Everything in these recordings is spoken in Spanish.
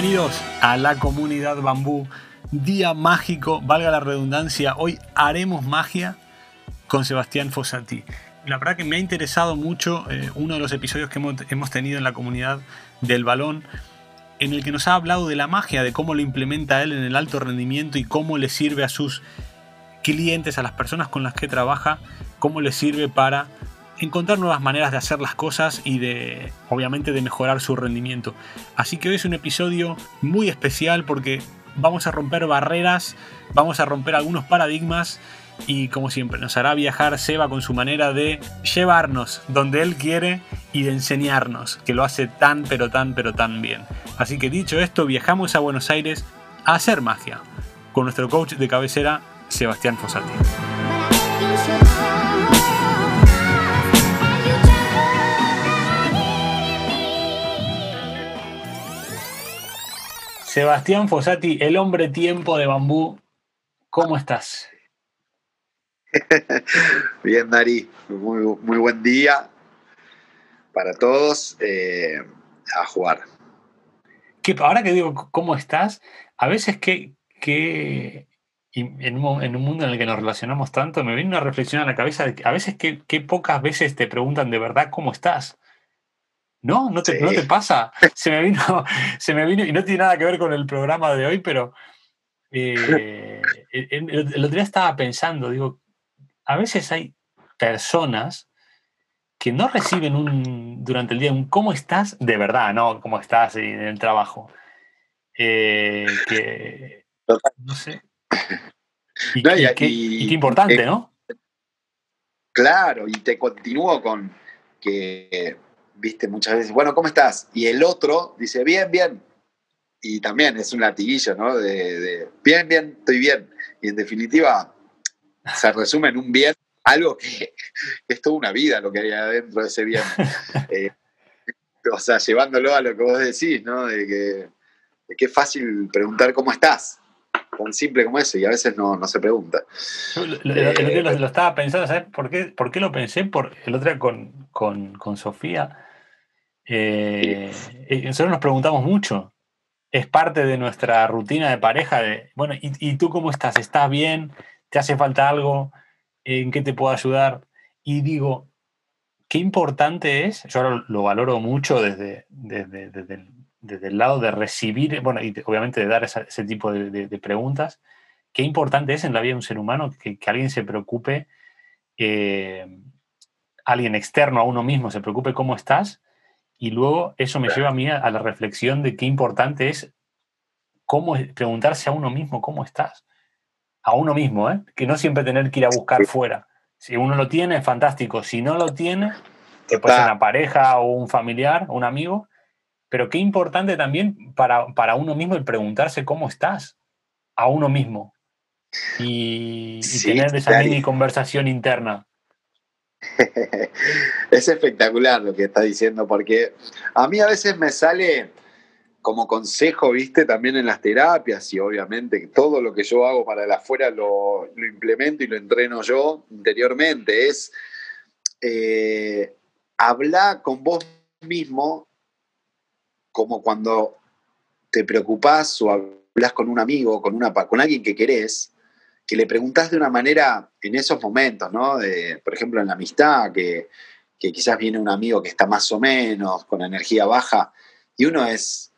Bienvenidos a la comunidad bambú. Día mágico, valga la redundancia. Hoy haremos magia con Sebastián Fossati. La verdad que me ha interesado mucho eh, uno de los episodios que hemos, hemos tenido en la comunidad del balón, en el que nos ha hablado de la magia, de cómo lo implementa él en el alto rendimiento y cómo le sirve a sus clientes, a las personas con las que trabaja, cómo le sirve para encontrar nuevas maneras de hacer las cosas y de, obviamente, de mejorar su rendimiento. Así que hoy es un episodio muy especial porque vamos a romper barreras, vamos a romper algunos paradigmas y como siempre nos hará viajar Seba con su manera de llevarnos donde él quiere y de enseñarnos, que lo hace tan pero tan pero tan bien. Así que dicho esto, viajamos a Buenos Aires a hacer magia con nuestro coach de cabecera, Sebastián Fossati. Sebastián Fossati, el hombre tiempo de bambú, ¿cómo estás? Bien, Dari, muy, muy buen día para todos eh, a jugar. Que, ahora que digo cómo estás, a veces que, que en, un, en, un, mundo en el que nos relacionamos tanto, me viene una reflexión a la cabeza de que a veces que, que pocas veces te preguntan de verdad cómo estás. No, no te, no te pasa. Se me, vino, se me vino, y no tiene nada que ver con el programa de hoy, pero eh, el, el, otro día estaba pensando, digo, a veces hay personas que no reciben un, durante el día un ¿cómo estás? de verdad, ¿no? ¿Cómo estás en el trabajo? Eh, que, no sé. Y, no, y, y, qué, y, qué, importante, ¿no? Claro, y te continúo con que viste, muchas veces, bueno, ¿cómo estás? Y el otro dice, bien, bien. Y también es un latiguillo, ¿no? De, de bien, bien, estoy bien. Y en definitiva, se resume en un bien, algo que, es toda una vida lo que hay adentro de ese bien. Eh, o sea, llevándolo a lo que vos decís, ¿no? De que, de que es fácil preguntar cómo estás tan simple como eso y a veces no, no se pregunta. Lo, lo, eh, lo, lo, estaba pensando, ¿sabes por qué, por qué lo pensé? Por el otro día con, con, con Sofía. Eh, nosotros nos preguntamos mucho. Es parte de nuestra rutina de pareja de, bueno, ¿y, ¿y, tú cómo estás? ¿Estás bien? ¿Te hace falta algo? ¿En qué te puedo ayudar? Y digo, qué importante es, yo ahora lo valoro mucho desde, desde, desde, el, desde el lado de recibir, bueno, y obviamente de dar esa, ese tipo de, de, de, preguntas, qué importante es en la vida de un ser humano que, que alguien se preocupe, eh, alguien externo a uno mismo se preocupe cómo estás, y luego eso me lleva a mí a, a la reflexión de qué importante es cómo preguntarse a uno mismo cómo estás. A uno mismo, ¿eh? que no siempre tener que ir a buscar fuera. Si uno lo tiene, fantástico. Si no lo tiene, que puede ser una pareja o un familiar, un amigo, pero qué importante también para, para uno mismo el preguntarse cómo estás a uno mismo y, y sí, tener esa claro. mini conversación interna. es espectacular lo que está diciendo, porque a mí a veces me sale como consejo, viste, también en las terapias y obviamente todo lo que yo hago para el afuera lo, lo implemento y lo entreno yo interiormente, es eh, hablar con vos mismo como cuando te preocupás o hablas con un amigo, con, una, con alguien que querés, que le preguntás de una manera en esos momentos, ¿no? De, por ejemplo, en la amistad, que, que, quizás viene un amigo que está más o menos con energía baja, y uno es,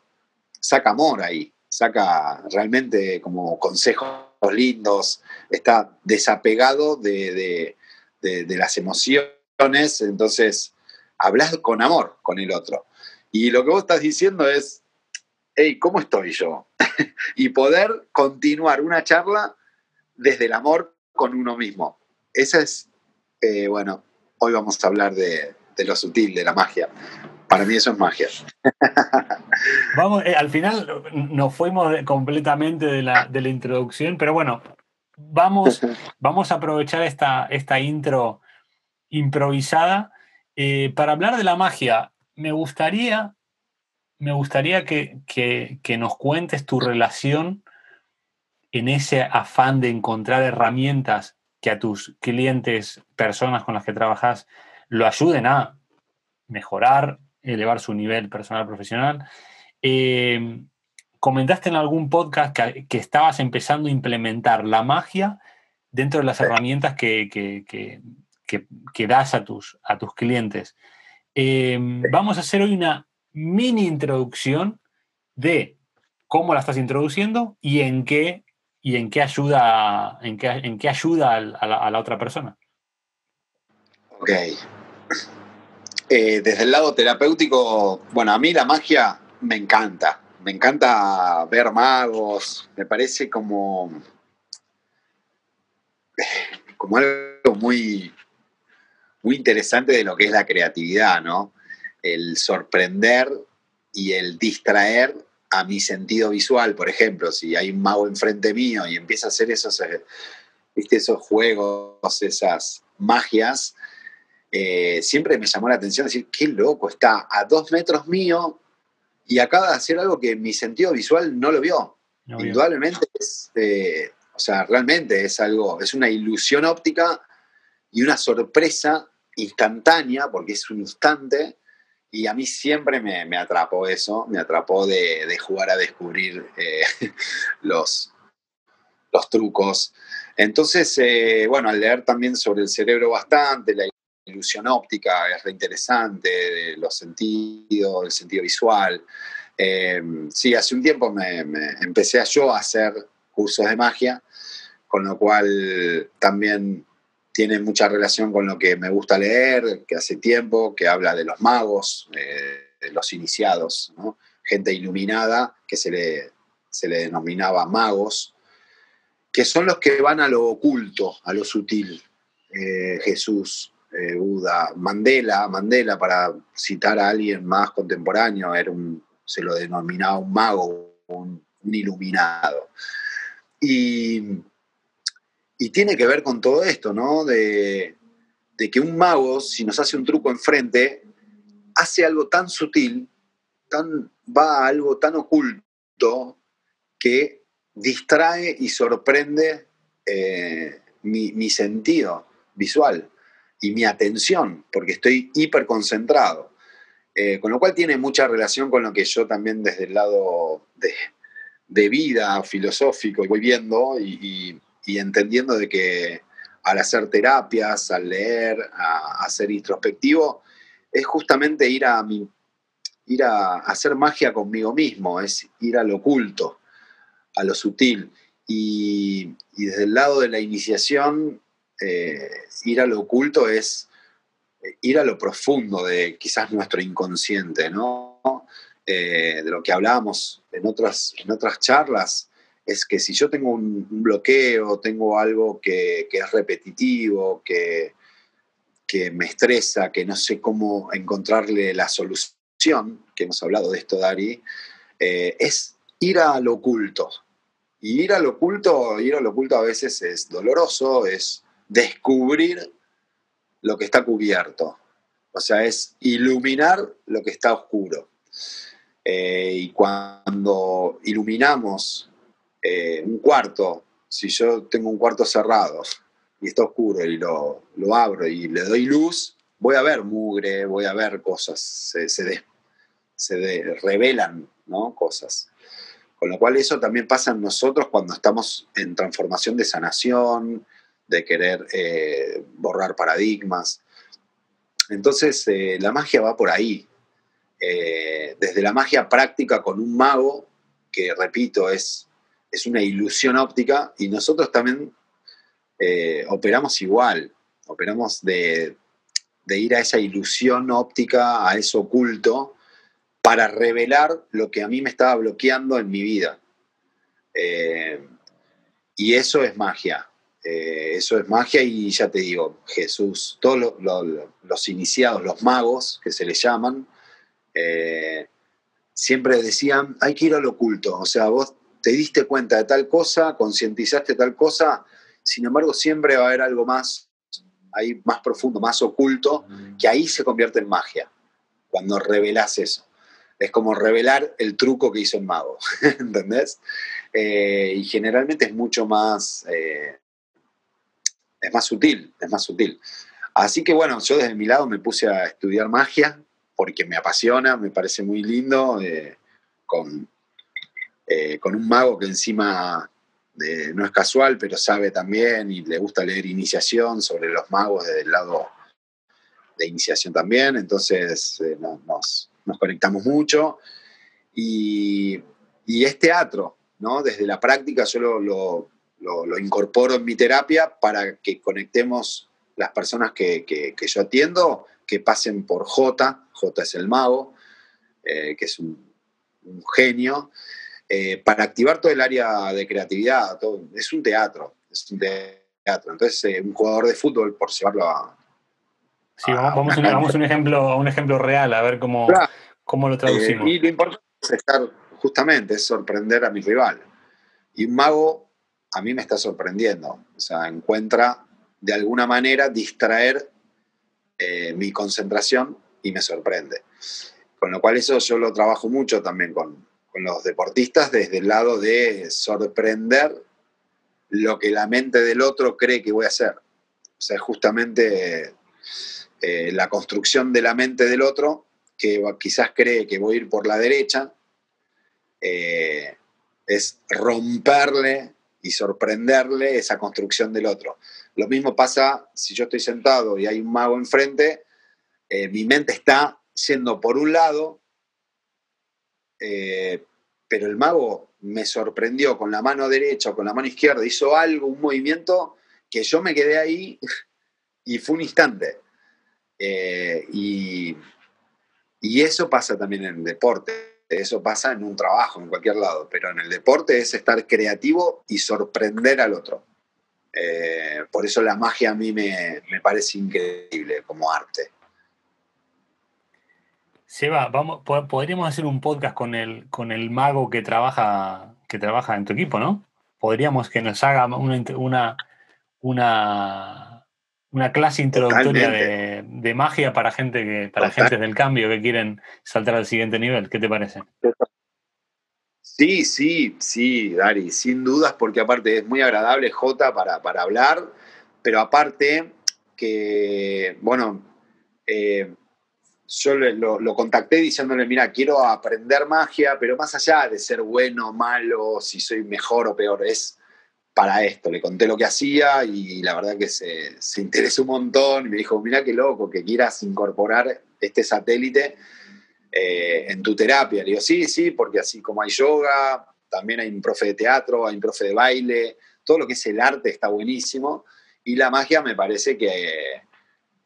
saca amor ahí, saca realmente como consejos lindos, está desapegado de, de, de, de las emociones, entonces hablas con amor con el otro. Y lo que vos estás diciendo es, hey, ¿cómo estoy yo? y poder continuar una charla desde el amor con uno mismo. Esa es, eh, bueno, hoy vamos a hablar de, de, lo sutil, de la magia. Para mí eso es magia. Vamos, eh, al final nos fuimos completamente de la, de la introducción, pero bueno, vamos, vamos a aprovechar esta, esta intro improvisada eh, para hablar de la magia. Me gustaría, me gustaría que, que, que nos cuentes tu relación en ese afán de encontrar herramientas que a tus clientes, personas con las que trabajas, lo ayuden a mejorar, elevar su nivel personal profesional. Eh, comentaste en algún podcast que, estabas empezando a implementar la magia dentro de las herramientas que, que, das a tus, a tus clientes. Em, vamos a hacer hoy una mini introducción de cómo la estás introduciendo y en qué, y en qué ayuda, en qué, en qué ayuda a la, otra persona. Ok. Eh, desde el lado terapéutico, bueno, a mí la magia me encanta. Me encanta ver magos. Me parece como, como algo muy, muy interesante de lo que es la creatividad, ¿no? El sorprender y el distraer a mi sentido visual, por ejemplo, si hay un mago enfrente mío y empieza a hacer esos, eh, ¿viste? esos juegos, esas magias, eh, siempre me llamó la atención decir, qué loco, está a dos metros mío y acaba de hacer algo que mi sentido visual no lo vio. Indudablemente es, eh, o sea, realmente es algo, es una ilusión óptica y una sorpresa instantánea, porque es un instante, y a mí siempre me, atrapó eso, me atrapó de, jugar a descubrir eh, los, los trucos. Entonces, eh, bueno, al leer también sobre el cerebro bastante, la ilusión óptica es reinteresante, los sentidos, el sentido visual. Eh, sí, hace un tiempo me, empecé a yo a hacer cursos de magia, con lo cual también tiene mucha relación con lo que me gusta leer, que hace tiempo, que habla de los magos, eh, de los iniciados, gente iluminada que se le, se le denominaba magos, que son los que van a lo oculto, a lo sutil. Eh, Jesús, eh, Buda, Mandela, Mandela, para citar a alguien más contemporáneo, era un, se lo denominaba un mago, un, un iluminado. Y y tiene que ver con todo esto, ¿no? De, que un mago, si nos hace un truco enfrente, hace algo tan sutil, tan, va a algo tan oculto que distrae y sorprende eh, mi, sentido visual y mi atención, porque estoy hiper concentrado. Eh, con lo cual tiene mucha relación con lo que yo también desde el lado de, vida filosófico voy viendo y entendiendo de que al hacer terapias, al leer, a, ser introspectivo, es justamente ir a, ir a, hacer magia conmigo mismo, es ir al oculto, a lo sutil. Y, desde el lado de la iniciación, eh, ir a lo oculto es eh, ir a lo profundo de quizás nuestro inconsciente, ¿no? Eh, de lo que hablábamos en otras, en otras charlas, es que si yo tengo un, bloqueo, tengo algo que, es repetitivo, que, que, me estresa, que no sé cómo encontrarle la solución, que hemos hablado de esto, Dari, eh, es ir a lo oculto. Y ir al oculto, ir al oculto a veces es doloroso, es descubrir lo que está cubierto. O sea, es iluminar lo que está oscuro. Eh, y cuando iluminamos eh, un cuarto, si yo tengo un cuarto cerrado y está oscuro y lo, abro y le doy luz, voy a ver mugre, voy a ver cosas, se, se, revelan ¿no? cosas. Con lo cual eso también pasa en nosotros cuando estamos en transformación de sanación, de querer eh, borrar paradigmas. Entonces eh, la magia va por ahí. desde la magia práctica con un mago, que repito, es es una ilusión óptica y nosotros también eh, operamos igual, operamos de, ir a esa ilusión óptica, a eso oculto, para revelar lo que a mí me estaba bloqueando en mi vida. Eh, y eso es magia. Eh, eso es magia y ya te digo, Jesús, todos los iniciados, los magos que se les llaman, siempre decían, hay que ir al oculto. O sea, vos te diste cuenta de tal cosa, concientizaste tal cosa, sin embargo siempre va a haber algo más, ahí más profundo, más oculto, que ahí se convierte en magia, cuando revelás eso. Es como revelar el truco que hizo el mago, ¿entendés? Eh, y generalmente es mucho más, eh, es más sutil, es más sutil. Así que bueno, yo desde mi lado me puse a estudiar magia porque me apasiona, me parece muy lindo, eh, con eh, con un mago que encima no es casual, pero sabe también y le gusta leer iniciación sobre los magos desde el lado de iniciación también, entonces eh, nos, conectamos mucho. Y, es teatro, ¿no? Desde la práctica yo lo, lo, incorporo en mi terapia para que conectemos las personas que, yo atiendo, que pasen por J, J es el mago, eh, que es un genio, eh, para activar todo el área de creatividad. es un teatro, es un teatro. Entonces, eh, un jugador de fútbol, por llevarlo a... Sí, vamos, a un, ejemplo, un ejemplo real, a ver cómo, cómo lo traducimos. Eh, y lo importante es estar, justamente, es sorprender a mi rival. Y un mago a mí me está sorprendiendo. O sea, encuentra de alguna manera distraer mi concentración y me sorprende. Con lo cual eso yo lo trabajo mucho también con, con los deportistas desde el lado de sorprender lo que la mente del otro cree que voy a hacer. O sea, justamente eh, la construcción de la mente del otro, que quizás cree que voy a ir por la derecha, eh, es romperle y sorprenderle esa construcción del otro. Lo mismo pasa si yo estoy sentado y hay un mago enfrente, eh, mi mente está siendo por un lado eh, pero el mago me sorprendió con la mano derecha o con la mano izquierda, hizo algo, un movimiento que yo me quedé ahí y fue un instante. Eh, y, eso pasa también en el deporte, eso pasa en un trabajo, en cualquier lado, pero en el deporte es estar creativo y sorprender al otro. Eh, por eso la magia a mí me parece increíble como arte. Seba, vamos, podríamos hacer un podcast con el, con el mago que trabaja, que trabaja en tu equipo, ¿no? Podríamos que nos haga una, una, una, clase introductoria de, magia para gente que, para gente del cambio que quieren saltar al siguiente nivel. ¿Qué te parece? Sí, sí, sí, Dari, sin dudas, porque aparte es muy agradable Jota para, para hablar, pero aparte que, bueno, eh, yo lo, contacté diciéndole, mira, quiero aprender magia, pero más allá de ser bueno malo, si soy mejor o peor, es para esto. Le conté lo que hacía y la verdad que se, interesó un montón. Me dijo, mira qué loco que quieras incorporar este satélite eh, en tu terapia. Le digo, sí, sí, porque así como hay yoga, también hay un profe de teatro, hay un profe de baile, todo lo que es el arte está buenísimo. Y la magia me parece que,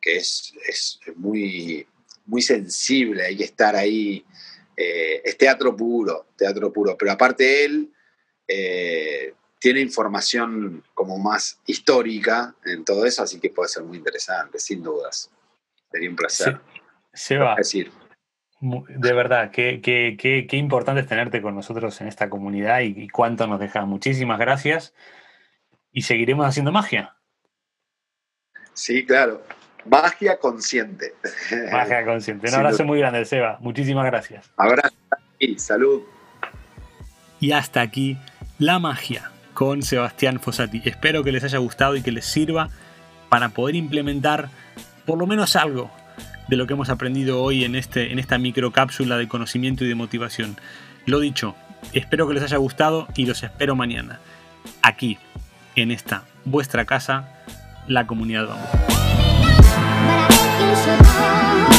es, es muy muy sensible, hay que estar ahí. Eh, es teatro puro, teatro puro, pero aparte él eh, tiene información como más histórica en todo eso, así que puede ser muy interesante, sin dudas. Sería un placer. Se, va. Decir. De verdad, qué, qué, importante es tenerte con nosotros en esta comunidad y, y cuánto nos dejas. Muchísimas gracias y seguiremos haciendo magia. Sí, claro. Magia consciente. Magia consciente. Un abrazo muy grande, Seba. Muchísimas gracias. Abrazo y salud. Y hasta aquí la magia con Sebastián Fossati. Espero que les haya gustado y que les sirva para poder implementar por lo menos algo de lo que hemos aprendido hoy en, este, en esta microcápsula de conocimiento y de motivación. Lo dicho, espero que les haya gustado y los espero mañana, aquí, en esta vuestra casa, la comunidad Vamos. 英雄到。